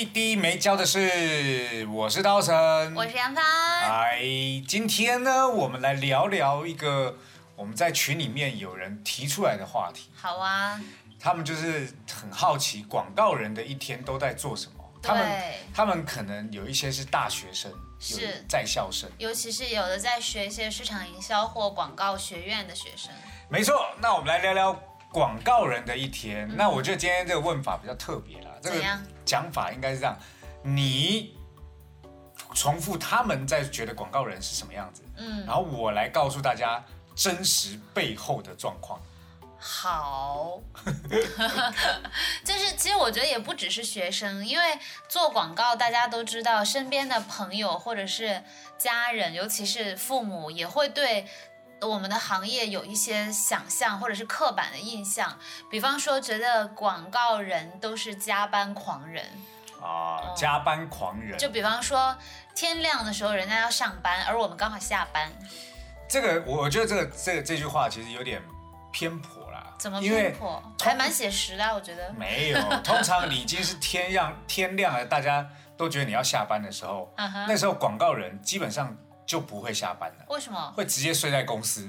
CD 没教的是，我是刀神，我是杨帆。哎，今天呢，我们来聊聊一个我们在群里面有人提出来的话题。好啊，他们就是很好奇广告人的一天都在做什么。他们对他们可能有一些是大学生，是在校生。尤其是有的在学一些市场营销或广告学院的学生，没错，那我们来聊聊广告人的一天。那我觉得今天这个问法比较特别啦，这个讲法应该是这样：你重复他们在觉得广告人是什么样子，嗯，然后我来告诉大家真实背后的状况。好，就是其实我觉得也不只是学生，因为做广告大家都知道，身边的朋友或者是家人，尤其是父母，也会对。我们的行业有一些想象或者是刻板的印象，比方说觉得广告人都是加班狂人，啊，加班狂人，哦就比方说天亮的时候人家要上班，而我们刚好下班，这个我我觉得这个这个这句话其实有点偏颇啦。怎么偏颇？还蛮写实的啊，我觉得。没有，通常你已经是天亮天亮了，大家都觉得你要下班的时候，那时候广告人基本上就不会下班了，为什么？会直接睡在公司。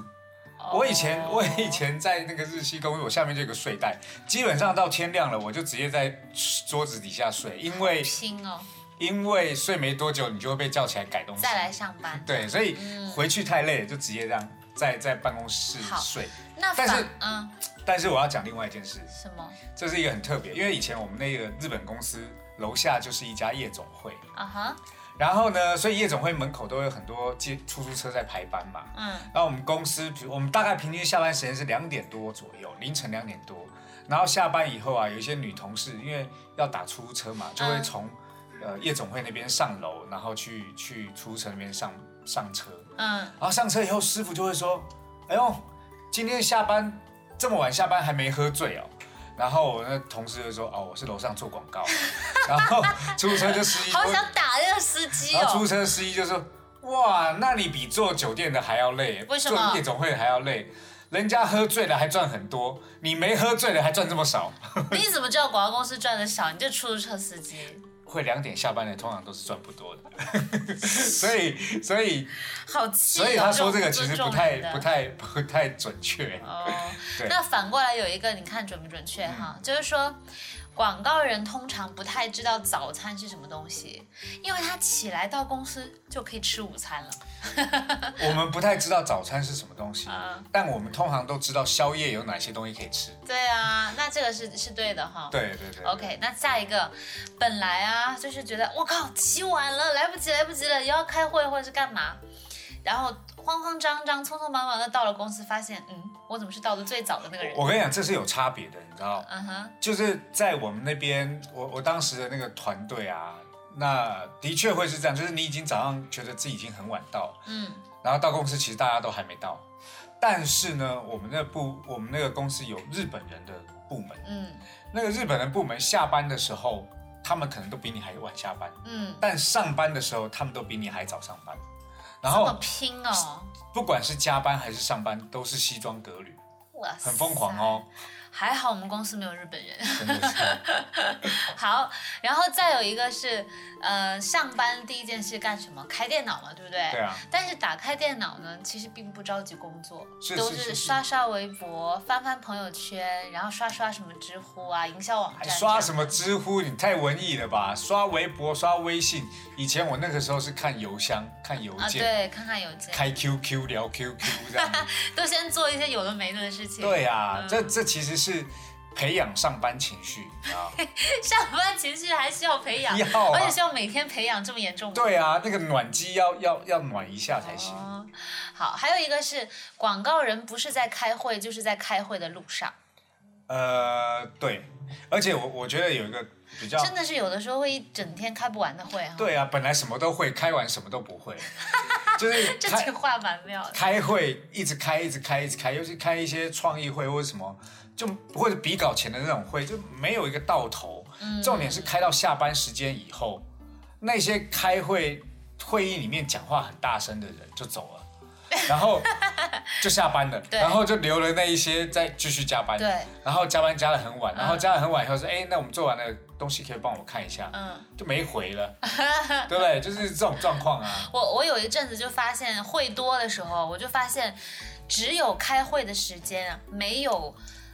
哦我以前我以前在那个日系公司，我下面就有个睡袋，基本上到天亮了，我就直接在桌子底下睡，因为因为睡没多久，你就会被叫起来改东西。再来上班。对，所以回去太累了，就直接这样在在办公室睡。那但是反嗯但是我要讲另外一件事，什么这是一个很特别，因为以前我们那个日本公司楼下就是一家夜总会，啊哈然后呢，所以夜总会门口都有很多接出租车在排班嘛。嗯然后我们公司，比如我们大概平均下班时间是两点多左右，凌晨两点多。然后下班以后啊，有一些女同事因为要打出租车嘛，就会嗯从、呃夜总会那边上楼，然后去去出租车那边上上车。嗯然后上车以后，师傅就会说：“哎呦，今天下班这么晚下班还没喝醉哦。”然后我那同事就说：“哦，我是楼上做广告。”然后出租车就司机 好想打然后出租车司机就说：“哇，那你比做酒店的还要累，为什么做夜总会的还要累？人家喝醉了还赚很多，你没喝醉了还赚这么少。你怎么知道广告公司赚的少？你就出租车司机，会两点下班的通常都是赚不多的，所以所以好气哦。所以他说这个其实尊重不太人的不太不太准确。哦对，那反过来有一个，你看准不准确哈？就是说，广告人通常不太知道早餐是什么东西，因为他起来到公司就可以吃午餐了。我们不太知道早餐是什么东西嗯，但我们通常都知道宵夜有哪些东西可以吃。对啊，那这个是是对的哈。对对对 OK，那下一个，本来啊就是觉得我靠起晚了，来不及来不及了，又要开会或者是干嘛，然后慌慌张张、匆匆忙忙的到了公司，发现嗯，我怎么是到的最早的那个人？我跟你讲，这是有差别的，你知道。嗯哼，就是在我们那边，我我当时的那个团队啊，那的确会是这样，就是你已经早上觉得自己已经很晚到，嗯然后到公司其实大家都还没到，但是呢，我们那部我们那个公司有日本人的部门，嗯那个日本人部门下班的时候，他们可能都比你还晚下班，嗯，但上班的时候，他们都比你还早上班，然这么后拼哦，不管是加班还是上班，都是西装革履，哇，很疯狂。哦，还好我们公司没有日本人。好，然后再有一个是，呃，上班第一件事干什么？开电脑嘛，对不对？对啊。但是打开电脑呢，其实并不着急工作，是都是刷刷微博、翻翻朋友圈，然后刷刷什么知乎啊、营销网站。刷什么？知乎？你太文艺了吧！刷微博、刷微信。以前我那个时候是看邮箱、看邮啊，件、对，看看邮件，开 QQ 聊 QQ 这样。都先做一些有的没的的事情。对啊，嗯这这其实是培养上班情绪啊。上班情绪还需要培养，要啊而且需要每天培养，这么严重吗？对啊，那个暖机要要要暖一下才行。哦，好，还有一个是广告人不是在开会，就是在开会的路上。呃，对，而且我我觉得有一个比较真的是有的时候会一整天开不完的会哈。，对啊，本来什么都会，开完什么都不会，就是这开句话蛮妙的。开会一直开，一直开，一直开，尤其开一些创意会或者什么，就或者比稿前的那种会，就没有一个到头。嗯重点是开到下班时间以后，那些开会会议里面讲话很大声的人就走了。然后就下班了，然后就留了那一些再继续加班，对，然后加班加的很晚，嗯。然后加的很晚以后说，哎、那我们做完了东西可以帮我看一下，嗯，就没回了，对不对？就是这种状况啊。我我有一阵子就发现会多的时候，我就发现只有开会的时间啊，没有。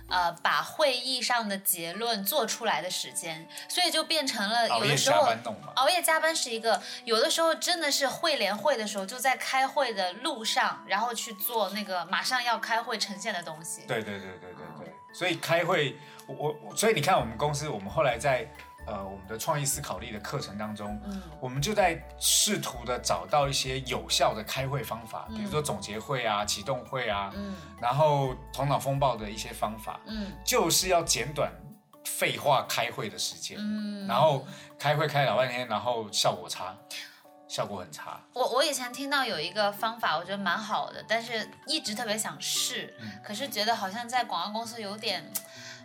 呃，把会议上的结论做出来的时间，所以就变成了有的时候熬夜加班是一个，有的时候真的是会联会的时候，就在开会的路上，然后去做那个马上要开会呈现的东西。对对对对对对，所以开会，我我我所以你看，我们公司我们后来在呃我们的创意思考力的课程当中，嗯。我们就在试图的找到一些有效的开会方法，比如说总结会啊、启动会啊，嗯。然后头脑风暴的一些方法，嗯。就是要简短废话开会的时间，嗯，然后开会开老半天，然后效果差，效果很差。我我以前听到有一个方法，我觉得蛮好的，但是一直特别想试，嗯。可是觉得好像在广告公司有点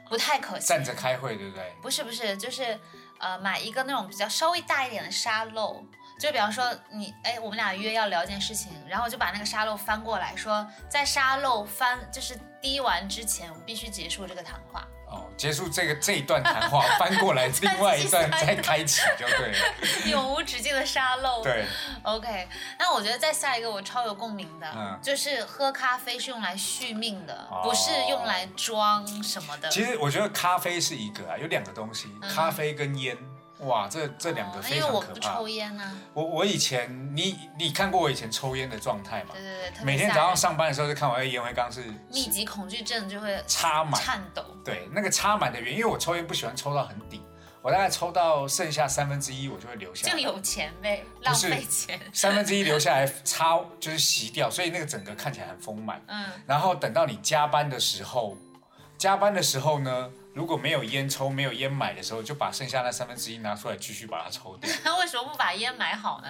不太可行。站着开会，对不对？不是不是，就是呃买一个那种比较稍微大一点的沙漏，就比方说你哎我们俩约要聊件事情，然后我就把那个沙漏翻过来说，在沙漏翻就是滴完之前，我们必须结束这个谈话。哦，结束这个这一段谈话，翻过来另外一段再开启就对了。永无止境的沙漏。对，OK，那我觉得再下一个我超有共鸣的，嗯就是喝咖啡是用来续命的，哦不是用来装什么的。其实我觉得咖啡是一个啊，有两个东西，咖啡跟烟，哇，这这两个哦非因为我不常可怕抽。烟啊、我我以前，你你看过我以前抽烟的状态吗对？对对，每天早上上班的时候就看我的烟灰缸是密集恐惧症就会插满，颤抖。对，那个插满的原因，因为我抽烟不喜欢抽到很底，我大概抽到剩下三分之一，我就会留下来。就有钱呗，浪费钱。三分之一留下来 擦就是洗掉，所以那个整个看起来很丰满。嗯，然后等到你加班的时候，加班的时候呢，如果没有烟抽、没有烟买的时候，就把剩下那三分之一拿出来继续把它抽掉。那为什么不把烟买好呢？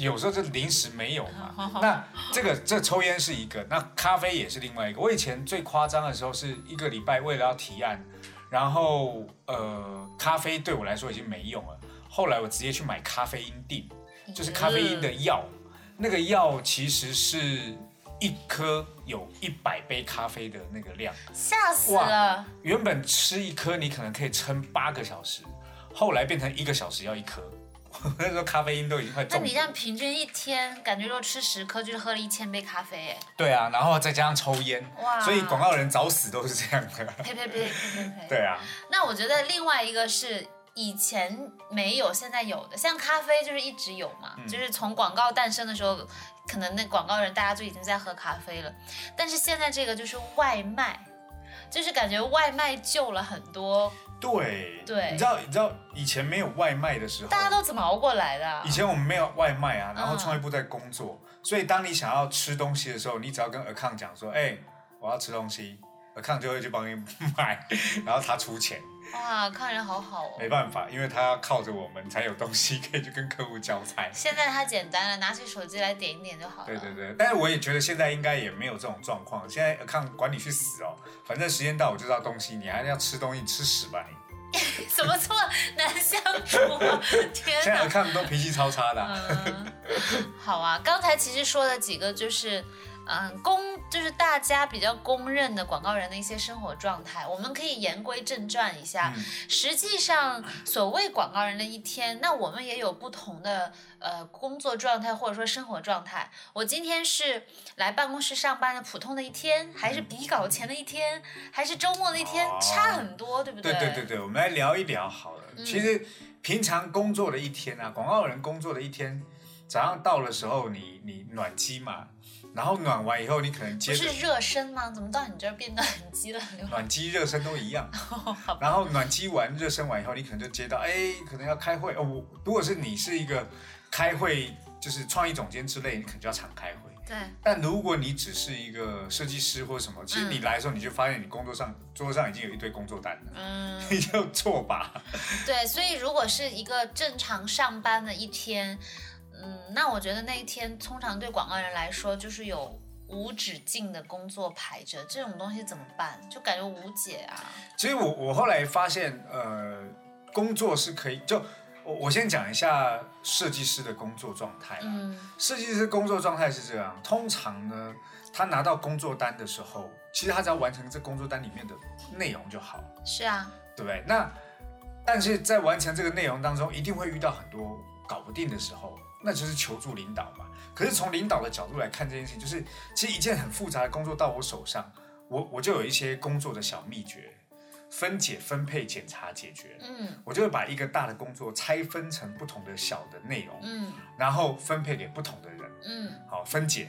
有时候就临时没有嘛。那这个这抽烟是一个，那咖啡也是另外一个。我以前最夸张的时候是一个礼拜为了要提案，然后呃咖啡对我来说已经没用了，后来我直接去买咖啡因锭，就是咖啡因的药。那个药其实是一颗有一百杯咖啡的那个量，吓死了！原本吃一颗你可能可以撑八个小时，后来变成一个小时要一颗。那时候咖啡因都已经快中那你这样平均一天，感觉如果吃十颗，就是喝了一千杯咖啡，哎，对啊，然后再加上抽烟，哇！所以广告人早死都是这样的。呸呸呸呸呸呸！对啊，那我觉得另外一个是以前没有，现在有的，像咖啡就是一直有嘛，嗯就是从广告诞生的时候，可能那广告人大家就已经在喝咖啡了，但是现在这个就是外卖，就是感觉外卖救了很多，对对你知道你知道以前没有外卖的时候，大家都怎么熬过来的啊、以前我们没有外卖啊，然后嗯。创业部在工作，所以当你想要吃东西的时候，你只要跟 account 讲说，哎、我要吃东西，account 就会去帮你 买，然后他出钱，哇，看人好好哦。没办法，因为他要靠着我们才有东西可以去跟客户交差。现在他简单了，拿起手机来点一点就好了。对对对，但是我也觉得现在应该也没有这种状况。现在 account 管你去死哦，反正时间到我就要东西，你还要吃东西，吃屎吧你！怎么这么难相处啊？天现在哪！account 都脾气超差的啊、嗯，好啊，刚才其实说的几个就是，嗯，公就是大家比较公认的广告人的一些生活状态，我们可以言归正传一下。嗯实际上，所谓广告人的一天，那我们也有不同的呃工作状态或者说生活状态。我今天是来办公室上班的普通的一天，还是比稿前的一天，还是周末的一天，哦差很多，对不对对对对，我们来聊一聊好了。嗯其实平常工作的一天啊，广告人工作的一天，早上到的时候你你暖机嘛，然后暖完以后你可能接是热身吗？怎么到你这儿变暖机了？暖机、热身都一样。然后暖机完、热身完以后，你可能就接到，哎，可能要开会哦。我如果是你是一个开会，就是创意总监之类，你可能就要常开会。对，但如果你只是一个设计师或什么，其实你来的时候你就发现你工作上桌上已经有一堆工作单了，嗯，你就做吧。对，所以如果是一个正常上班的一天，嗯，那我觉得那一天通常对广告人来说就是有无止境的工作排着，这种东西怎么办？就感觉无解啊。其实我我后来发现，呃，工作是可以就。我我先讲一下设计师的工作状态。嗯设计师工作状态是这样，通常呢，他拿到工作单的时候，其实他只要完成这工作单里面的内容就好，是啊，对不对？那但是在完成这个内容当中，一定会遇到很多搞不定的时候，那就是求助领导嘛。可是从领导的角度来看这件事情，就是其实一件很复杂的工作到我手上，我我就有一些工作的小秘诀。分解、分配、检查、解决。嗯我就会把一个大的工作拆分成不同的小的内容，嗯然后分配给不同的人。嗯好，分解，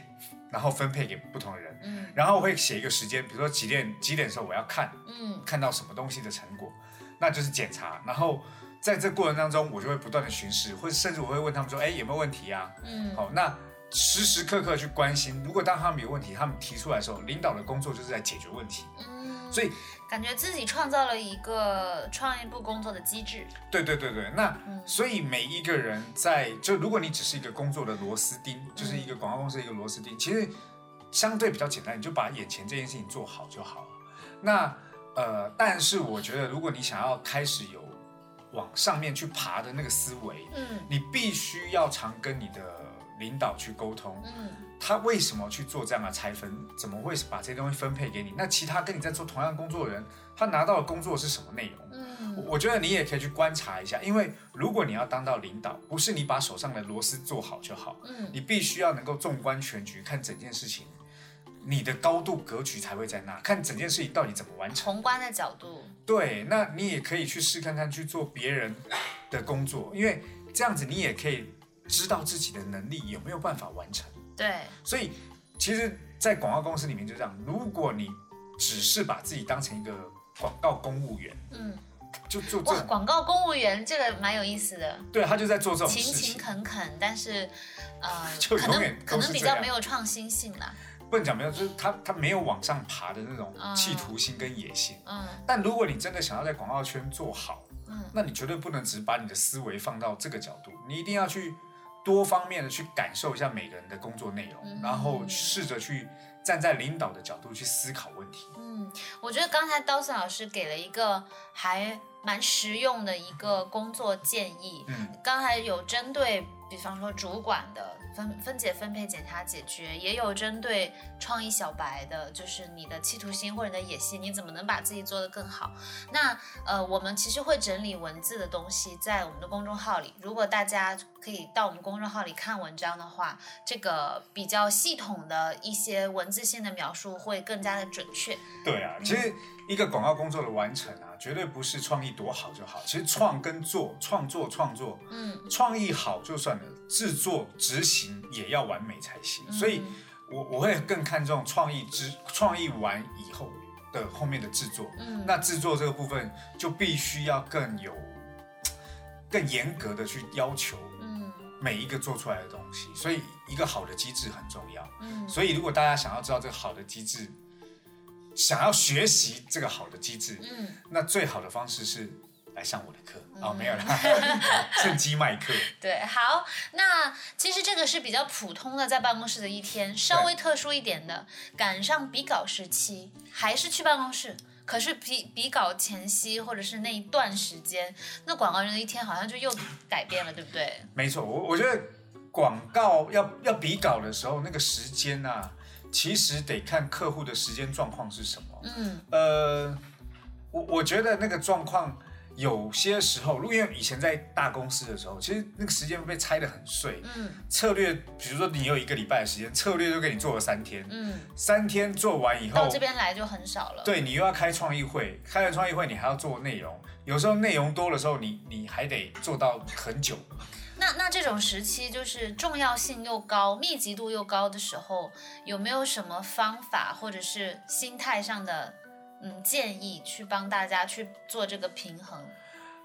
然后分配给不同的人，嗯然后我会写一个时间，比如说几点几点的时候我要看嗯看到什么东西的成果，那就是检查。然后在这过程当中，我就会不断的巡视，或者甚至我会问他们说，哎，有没有问题啊？嗯，好，那时时刻刻去关心。如果当他们有问题，他们提出来的时候，领导的工作就是在解决问题。嗯，所以，感觉自己创造了一个创意部工作的机制。对对对对，那嗯所以每一个人在就如果你只是一个工作的螺丝钉，就是一个广告公司的一个螺丝钉，其实相对比较简单，你就把眼前这件事情做好就好了。那呃，但是我觉得如果你想要开始有往上面去爬的那个思维，嗯你必须要常跟你的领导去沟通，嗯他为什么去做这样的拆分，怎么会把这些东西分配给你？那其他跟你在做同样工作的人，他拿到的工作是什么内容？我嗯我觉得你也可以去观察一下，因为如果你要当到领导，不是你把手上的螺丝做好就好，嗯你必须要能够纵观全局，看整件事情，你的高度格局才会在那，看整件事情到底怎么完成。宏观的角度。对，那你也可以去试看看去做别人的工作，因为这样子你也可以知道自己的能力有没有办法完成。对，所以，其实，在广告公司里面就这样，如果你只是把自己当成一个广告公务员，嗯，就做广告公务员这个蛮有意思的。对他就在做这种勤勤。恳恳，但是呃，可就永远能可能比较没有创新性啦。不能讲没有，就是他他没有往上爬的那种嗯企图心跟野心。嗯。但如果你真的想要在广告圈做好，嗯。那你绝对不能只把你的思维放到这个角度，你一定要去多方面的去感受一下每个人的工作内容，嗯。然后试着去站在领导的角度去思考问题。嗯，我觉得刚才刀森老师给了一个还蛮实用的一个工作建议。嗯，刚才有针对，比方说主管的分分解、分配、检查、解决，也有针对创意小白的，就是你的企图心或者你的野心，你怎么能把自己做得更好？那呃，我们其实会整理文字的东西在我们的公众号里，如果大家可以到我们公众号里看文章的话，这个比较系统的一些文字性的描述会更加的准确。对啊，其实一个广告工作的完成啊，绝对不是创意多好就好，其实创跟做、创作、创作，嗯，创意好就算了，制作执行也要完美才行。所以嗯我我会更看重创意之创意完以后的后面的制作。嗯，那制作这个部分就必须要更有更严格的去要求嗯每一个做出来的东西，所以一个好的机制很重要。嗯所以如果大家想要知道这个好的机制，想要学习这个好的机制，嗯，那最好的方式是来上我的课嗯哦，没有啦，趁机卖课。对，好，那其实这个是比较普通的在办公室的一天，稍微特殊一点的，赶上比稿时期，还是去办公室。可是比比稿前夕或者是那一段时间，那广告人的一天好像就又改变了，对不对？没错，我我觉得广告要要比稿的时候，那个时间啊，其实得看客户的时间状况是什么。嗯呃，我我觉得那个状况有些时候，如果因为以前在大公司的时候，其实那个时间被拆得很碎，嗯策略，比如说你有一个礼拜的时间，策略就给你做了三天，嗯，三天做完以后到，这边来就很少了。对你又要开创意会，开了创意会你还要做内容，有时候内容多的时候，你你还得做到很久。那那这种时期就是重要性又高、密集度又高的时候，有没有什么方法或者是心态上的嗯建议，去帮大家去做这个平衡？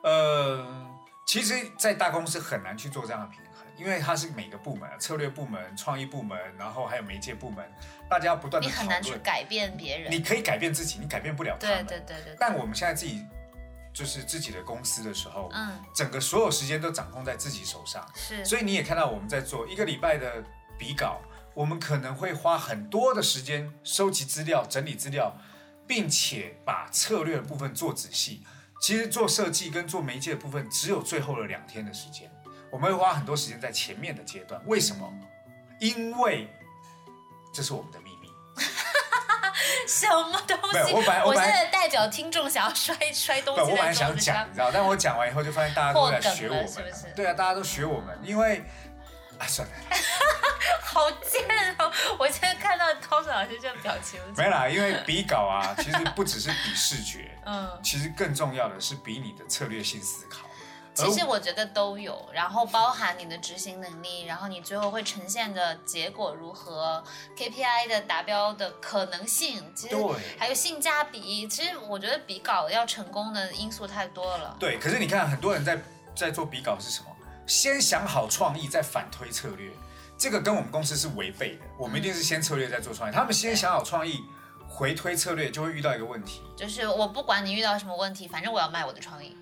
呃，其实，在大公司很难去做这样的平衡，因为它是每个部门，策略部门、创意部门，然后还有媒介部门，大家要不断的你很难去。改变别人。你可以改变自己，你改变不了他对们。对对对，但我们现在自己就是自己的公司的时候，嗯，整个所有时间都掌控在自己手上，是，所以你也看到我们在做一个礼拜的比稿，我们可能会花很多的时间收集资料、整理资料，并且把策略的部分做仔细。其实做设计跟做媒介的部分只有最后的两天的时间，我们会花很多时间在前面的阶段。为什么？因为这是我们的。什么东西？我本来我现在代表听众想要摔摔东，西我本来想讲，你，知道，但我讲完以后就发现大家都在学我们，是不是对啊，大家都学我们，因为啊，算了，好贱哦！我现在看到涛子老师这个表情，没啦，因为比稿啊，其实不只是比视觉，嗯。其实更重要的是比你的策略性思考。其实我觉得都有，然后包含你的执行能力，然后你最后会呈现的结果如何，KPI 的达标的可能性，其实还有性价比。其实我觉得比稿要成功的因素太多了。对，可是你看，很多人在在做比稿是什么？先想好创意，再反推策略。这个跟我们公司是违背的。我们一定是先策略再做创意。他们先想好创意，回推策略，就会遇到一个问题。就是我不管你遇到什么问题，反正我要卖我的创意。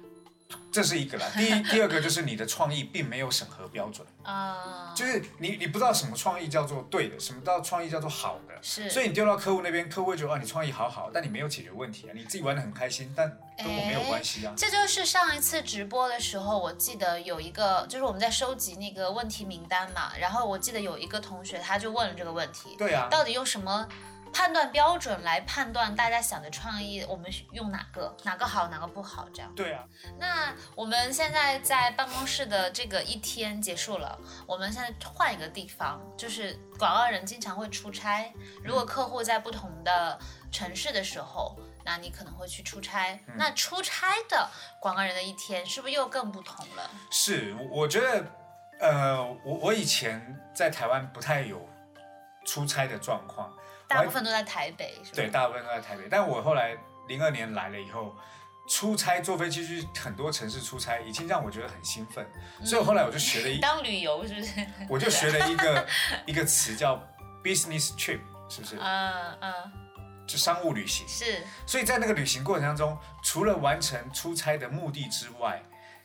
这是一个啦。第一，第二个就是你的创意并没有审核标准，啊、就是你你不知道什么创意叫做对的，什么叫创意叫做好的。是，所以你丢到客户那边，客户会觉得啊，你创意好好，但你没有解决问题啊，你自己玩的很开心，但跟我没有关系啊。这就是上一次直播的时候，我记得有一个，就是我们在收集那个问题名单嘛，然后我记得有一个同学他就问了这个问题，对啊，到底用什么判断标准来判断大家想的创意，我们用哪个，哪个好，哪个不好，这样。对啊，那我们现在在办公室的这个一天结束了，我们现在换一个地方，就是广告人经常会出差，如果客户在不同的城市的时候，那你可能会去出差。那出差的广告人的一天是不是又更不同了？是，我我觉得，呃，我我以前在台湾不太有出差的状况，大部分都在台北，是吧？对，大部分都在台北。但我后来零二年来了以后，出差坐飞机去很多城市出差，已经让我觉得很兴奋，所以我后来我就学了一，当旅游是不是？我就学了一个 一个词叫 business trip，是不是？嗯嗯，就商务旅行。是所以在那个旅行过程当中，除了完成出差的目的之外，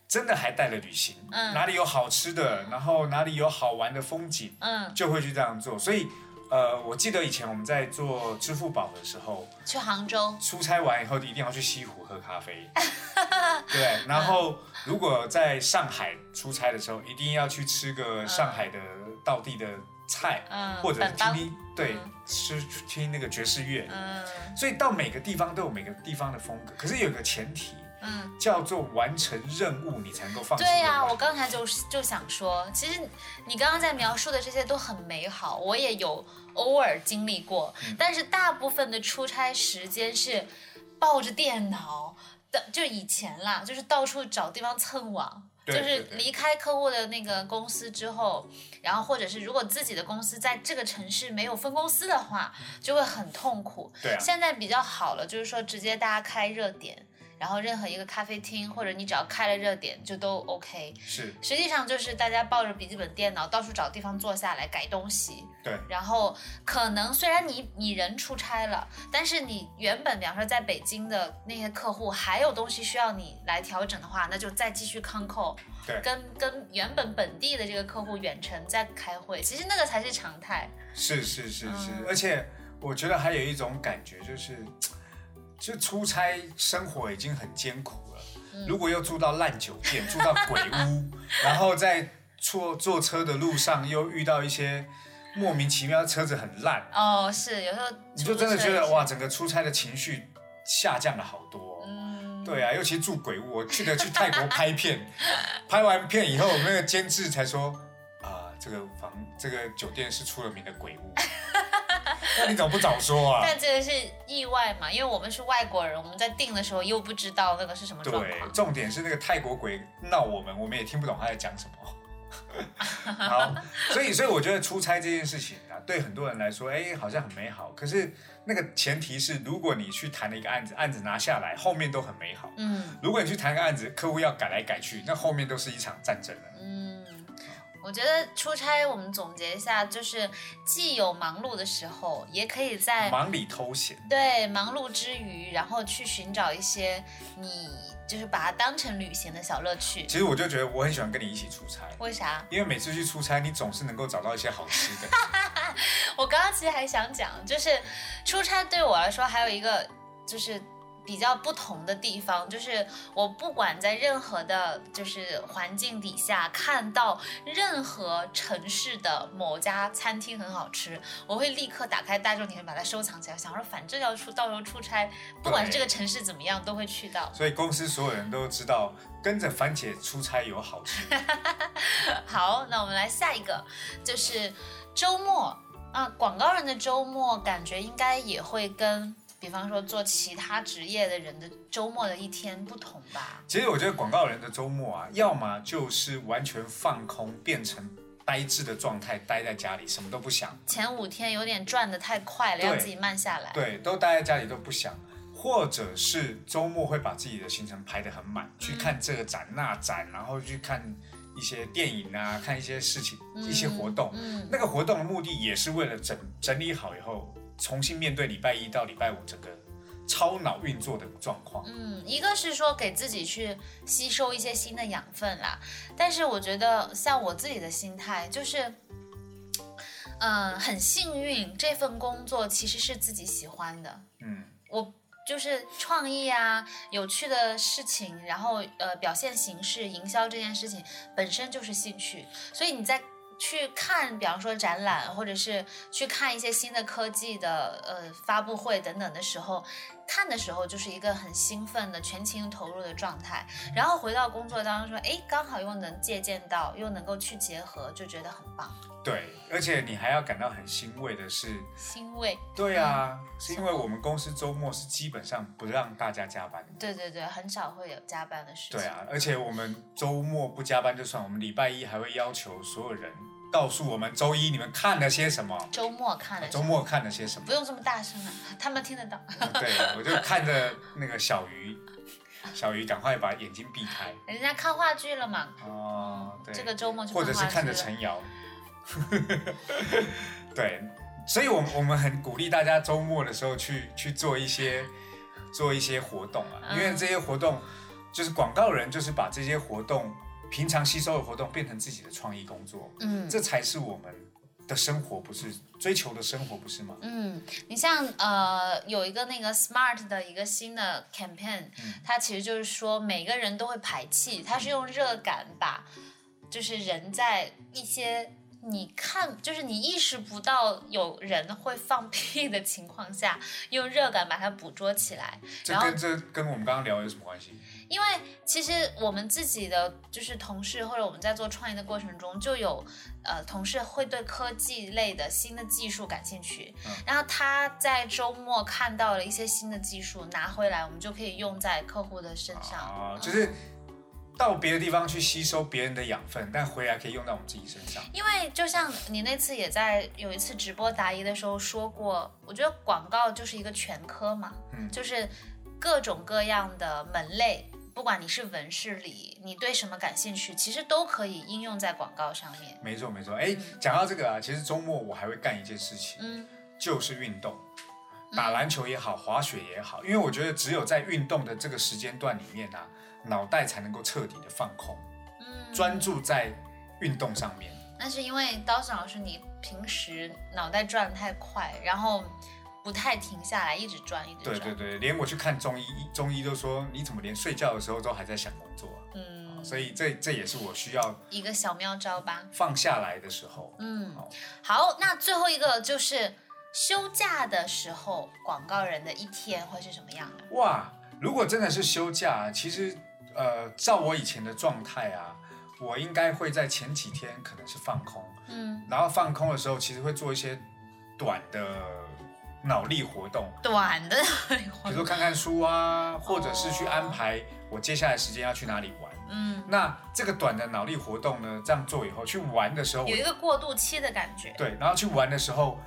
真的还带了旅行，嗯哪里有好吃的，然后哪里有好玩的风景，嗯，就会去这样做。所以，呃，我记得以前我们在做支付宝的时候，去杭州，出差完以后一定要去西湖喝咖啡，对。然后如果在上海出差的时候，一定要去吃个上海的道地的菜，嗯，或者听听对嗯。吃听那个爵士乐。嗯。所以到每个地方都有每个地方的风格，可是有个前提嗯。叫做完成任务，你才能够放心对呀、玩我刚才就是就想说，其实你刚刚在描述的这些都很美好，我也有偶尔经历过，嗯但是大部分的出差时间是抱着电脑的，就以前啦，就是到处找地方蹭网。就是离开客户的那个公司之后，然后或者是如果自己的公司在这个城市没有分公司的话，就会很痛苦。对啊，现在比较好了，就是说直接大家开热点，然后任何一个咖啡厅或者你只要开了热点就都 OK。是实际上就是大家抱着笔记本电脑到处找地方坐下来改东西，对然后可能虽然你你人出差了，但是你原本比方说在北京的那些客户还有东西需要你来调整的话，那就再继续康扣，对跟跟原本本地的这个客户远程在开会，其实那个才是常态。是是是是，嗯而且我觉得还有一种感觉就是，就出差生活已经很艰苦了，嗯。如果又住到烂酒店，住到鬼屋，然后在坐坐车的路上又遇到一些莫名其妙车子很烂，哦，是有时候你就真的觉得哇，，整个出差的情绪下降了好多。哦、嗯，对啊，尤其住鬼屋，我记得去泰国拍片，拍完片以后，那个监制才说啊，这个房这个酒店是出了名的鬼屋。那 你怎么不早说啊？但这个是意外嘛，因为我们是外国人，我们在订的时候又不知道那个是什么状对，重点是那个泰国鬼闹我们，我们也听不懂他在讲什么。好，所以所以我觉得出差这件事情啊，对很多人来说，哎，好像很美好。可是那个前提是，如果你去谈了一个案子，案子拿下来，后面都很美好。嗯如果你去谈个案子，客户要改来改去，那后面都是一场战争了。嗯，我我觉得出差我们总结一下，就是既有忙碌的时候，也可以在忙里偷闲。对忙碌之余，然后去寻找一些你就是把它当成旅行的小乐趣。其实我就觉得我很喜欢跟你一起出差，为啥？因为每次去出差，你总是能够找到一些好吃的。我刚刚其实还想讲，就是出差对我来说还有一个就是。比较不同的地方就是，我不管在任何的，就是环境底下看到任何城市的某家餐厅很好吃，我会立刻打开大众点评把它收藏起来，想说反正要出到时候出差，不管是这个城市怎么样，都会去到。所以公司所有人都知道，跟着番茄出差有好处。好，那我们来下一个，就是周末啊，广告人的周末感觉应该也会跟。比方说做其他职业的人的周末的一天不同吧？其实我觉得广告人的周末啊，要么就是完全放空，变成呆滞的状态，待在家里什么都不想。前五天有点转的太快了，要自己慢下来。对，都待在家里都不想，或者是周末会把自己的行程排得很满，去看这个展那展，然后去看一些电影啊，看一些事情、一些活动。嗯，那个活动的目的也是为了整整理好以后。重新面对礼拜一到礼拜五整个超脑运作的状况。嗯，一个是说给自己去吸收一些新的养分啦，但是我觉得像我自己的心态就是，嗯、很幸运这份工作其实是自己喜欢的。嗯，我就是创意啊，有趣的事情，然后呃，表现形式、营销这件事情本身就是兴趣，所以你在去看，比方说展览，或者是去看一些新的科技的呃发布会等等的时候，看的时候就是一个很兴奋的、全情投入的状态，然后回到工作当中说，哎，刚好又能借鉴到，又能够去结合，就觉得很棒，对，而且你还要感到很欣慰的是，欣慰。对啊，是因为我们公司周末是基本上不让大家加班的。对对对，很少会有加班的事情。对啊，而且我们周末不加班就算，我们礼拜一还会要求所有人告诉我们周一你们看了些什么，周末看了周末看了些什么不。用这么大声啊，他们听得到。对，我就看着那个小鱼，小鱼赶快把眼睛避开。人家看话剧了嘛，哦，对，这个周末或者是看着陈瑶。对，所以我们我们很鼓励大家周末的时候去去做一些做一些活动啊，因为嗯这些活动就是广告人就是把这些活动平常吸收的活动变成自己的创意工作，嗯这才是我们的生活，不是追求的生活，不是吗？嗯，你像呃有一个那个 Smart 的一个新的 campaign，、它嗯其实就是说每个人都会排气，它是用热感把就是人在一些。你看，就是你意识不到有人会放屁的情况下，用热感把它捕捉起来，这跟这跟我们刚刚聊有什么关系？因为其实我们自己的就是同事或者我们在做创业的过程中，就有呃同事会对科技类的新的技术感兴趣，嗯然后他在周末看到了一些新的技术拿回来，我们就可以用在客户的身上。啊，嗯就是到别的地方去吸收别人的养分，但回来可以用到我们自己身上。因为就像你那次也在有一次直播答疑的时候说过，我觉得广告就是一个全科嘛，嗯就是各种各样的门类，不管你是文是理，你对什么感兴趣，其实都可以应用在广告上面。没错没错，哎，讲到这个啊，其实周末我还会干一件事情，嗯就是运动，打篮球也好，滑雪也好，因为我觉得只有在运动的这个时间段里面啊，脑袋才能够彻底的放空，嗯，专注在运动上面。那是因为刀子老师你平时脑袋转得太快，然后不太停下来，一直转一直转。对对对，连我去看中医，中医都说你怎么连睡觉的时候都还在想工作啊、嗯，所以这这也是我需要一个小妙招吧。放下来的时候。嗯好，好，那最后一个就是休假的时候，广告人的一天会是什么样的？哇，如果真的是休假，其实呃，照我以前的状态啊，我应该会在前几天可能是放空，嗯，然后放空的时候，其实会做一些短的脑力活动，短的，比如说看看书啊，或者是去哦安排我接下来时间要去哪里玩。嗯，那这个短的脑力活动呢，这样做以后，去玩的时候，有一个过渡期的感觉。对，然后去玩的时候，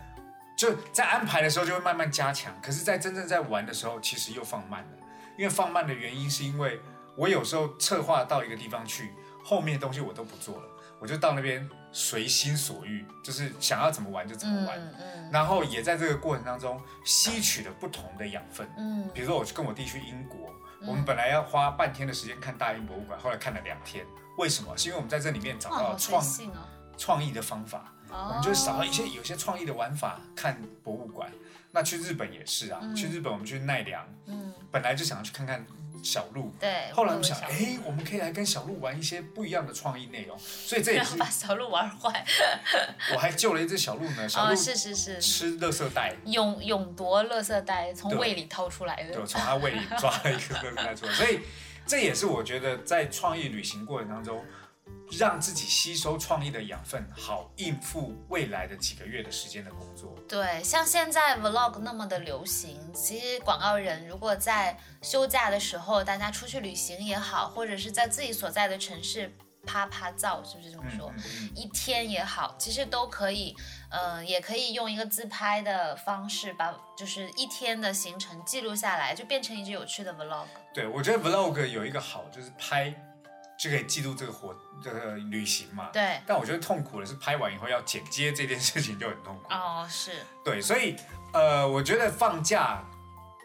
就在安排的时候就会慢慢加强，可是，在真正在玩的时候，其实又放慢了。因为放慢的原因是因为我有时候策划到一个地方去，后面的东西我都不做了，我就到那边随心所欲，就是想要怎么玩就怎么玩。嗯嗯然后也在这个过程当中吸取了不同的养分。嗯比如说，我去跟我弟去英国，嗯我们本来要花半天的时间看大英博物馆，后来看了两天。为什么？是因为我们在这里面找到创哦。创意的方法，哦我们就是找到一些有些创意的玩法。看博物馆，那去日本也是啊，嗯去日本我们去奈良，嗯，本来就想要去看看小鹿。对。后来我们想，小哎，我们可以来跟小鹿玩一些不一样的创意内容，所以这也是把小鹿玩坏。我还救了一只小鹿呢。小哦，鹿是是是，吃垃圾袋，勇勇夺垃圾袋从胃里掏出来的。从它胃里抓了一个垃圾袋出来，所以这也是我觉得在创意旅行过程当中，让自己吸收创意的养分，好应付未来的几个月的时间的工作。对，像现在 vlog 那么的流行，其实广告人如果在休假的时候，大家出去旅行也好，或者是在自己所在的城市啪啪照，是不是这么嗯说？嗯嗯，一天也好，其实都可以，呃，也可以用一个自拍的方式，把就是一天的行程记录下来，就变成一支有趣的 vlog。对，我觉得 vlog 有一个好就是拍就可以记录这个活这个旅行嘛。对，但我觉得痛苦的是拍完以后要剪接这件事情就很痛苦。哦，是，对，所以呃，我觉得放假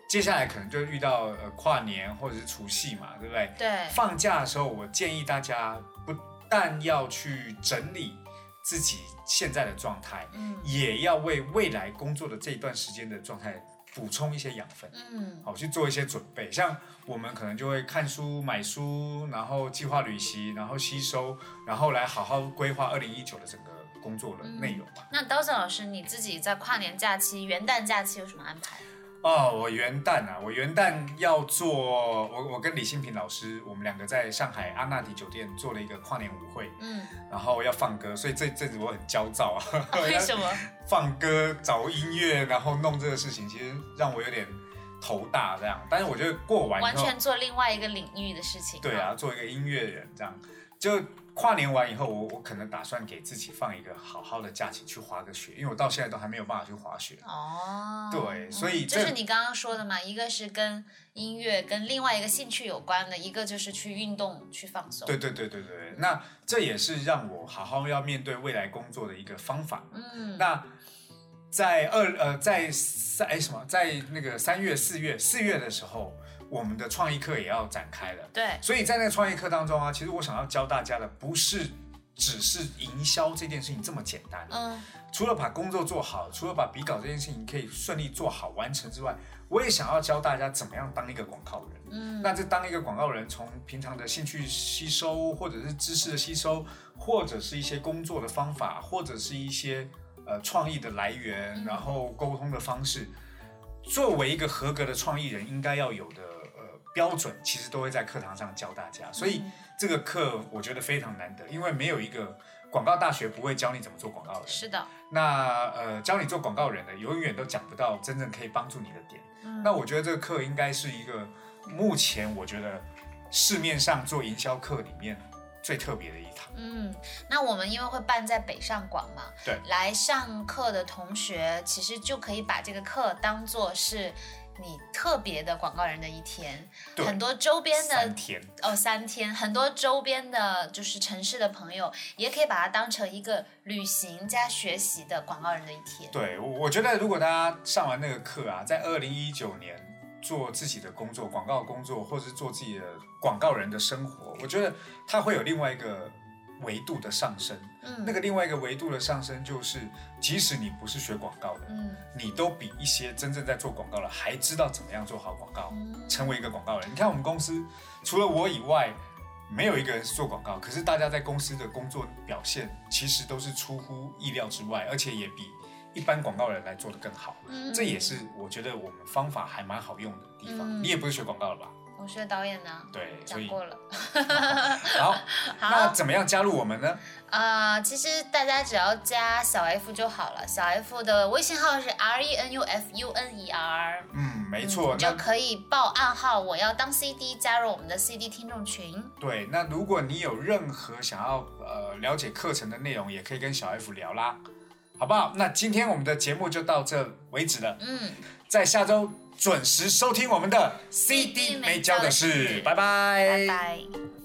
接下来可能就遇到呃跨年或者是除夕嘛，对不对？对，放假的时候，我建议大家不但要去整理自己现在的状态，嗯也要为未来工作的这一段时间的状态补充一些养分。嗯好，去做一些准备，像我们可能就会看书、买书，然后计划旅行，然后吸收，然后来好好规划二零一九的整个工作的内容嘛。那刀子老师，你自己在跨年假期、元旦假期有什么安排？哦，我元旦啊，我元旦要做，我我跟李新平老师，我们两个在上海阿纳迪酒店做了一个跨年舞会，嗯，然后要放歌，所以这阵子我很焦躁啊。为什么？放歌、找音乐，然后弄这个事情，其实让我有点头大这样。但是我觉得过完，完全做另外一个领域的事情。对啊，，做一个音乐人这样，就跨年完以后，我我可能打算给自己放一个好好的假期去滑个雪，因为我到现在都还没有办法去滑雪。哦，对所以嗯就是你刚刚说的嘛，一个是跟音乐跟另外一个兴趣有关的，一个就是去运动去放松。对对对对对，那这也是让我好好要面对未来工作的一个方法。嗯，那在二呃在三哎什么，在那个三月四月四月的时候，我们的创意课也要展开了。对，所以在那个创意课当中啊，其实我想要教大家的不是只是营销这件事情这么简单。嗯除了把工作做好，除了把笔稿这件事情可以顺利做好完成之外，我也想要教大家怎么样当一个广告人。嗯，那这当一个广告人，从平常的兴趣吸收，或者是知识的吸收，或者是一些工作的方法，或者是一些呃创意的来源，嗯然后沟通的方式，作为一个合格的创意人应该要有的呃标准，其实都会在课堂上教大家。所以嗯这个课我觉得非常难得，因为没有一个广告大学不会教你怎么做广告人。是的，那呃，教你做广告人的，永远都讲不到真正可以帮助你的点。嗯那我觉得这个课应该是一个目前我觉得市面上做营销课里面最特别的一堂。嗯，那我们因为会办在北上广嘛，对来上课的同学其实就可以把这个课当做是你特别的广告人的一天，很多周边的哦，三天，很多周边的，就是城市的朋友，也可以把它当成一个旅行加学习的广告人的一天。对我我觉得如果大家上完那个课啊，在二零一九年做自己的工作，广告工作，或者是做自己的广告人的生活，我觉得他会有另外一个维度的上升。嗯，那个另外一个维度的上升，就是即使你不是学广告的，嗯你都比一些真正在做广告的还知道怎么样做好广告，嗯成为一个广告人。你看我们公司除了我以外，没有一个人是做广告，可是大家在公司的工作表现其实都是出乎意料之外，而且也比一般广告人来做的更好。嗯这也是我觉得我们方法还蛮好用的地方。嗯你也不是学广告的吧？我学导演呢，对，讲过了。好，那怎么样加入我们呢？啊、其实大家只要加小 F 就好了。小 F 的微信号是 R E N U F U N E R。嗯，没错，你就那可以报暗号，我要当 CD，加入我们的 CD 听众群。对，那如果你有任何想要呃了解课程的内容，也可以跟小 F 聊啦，好不好？那今天我们的节目就到这为止了，嗯，在下周准时收听我们的 CD 没教的事，拜拜，拜拜。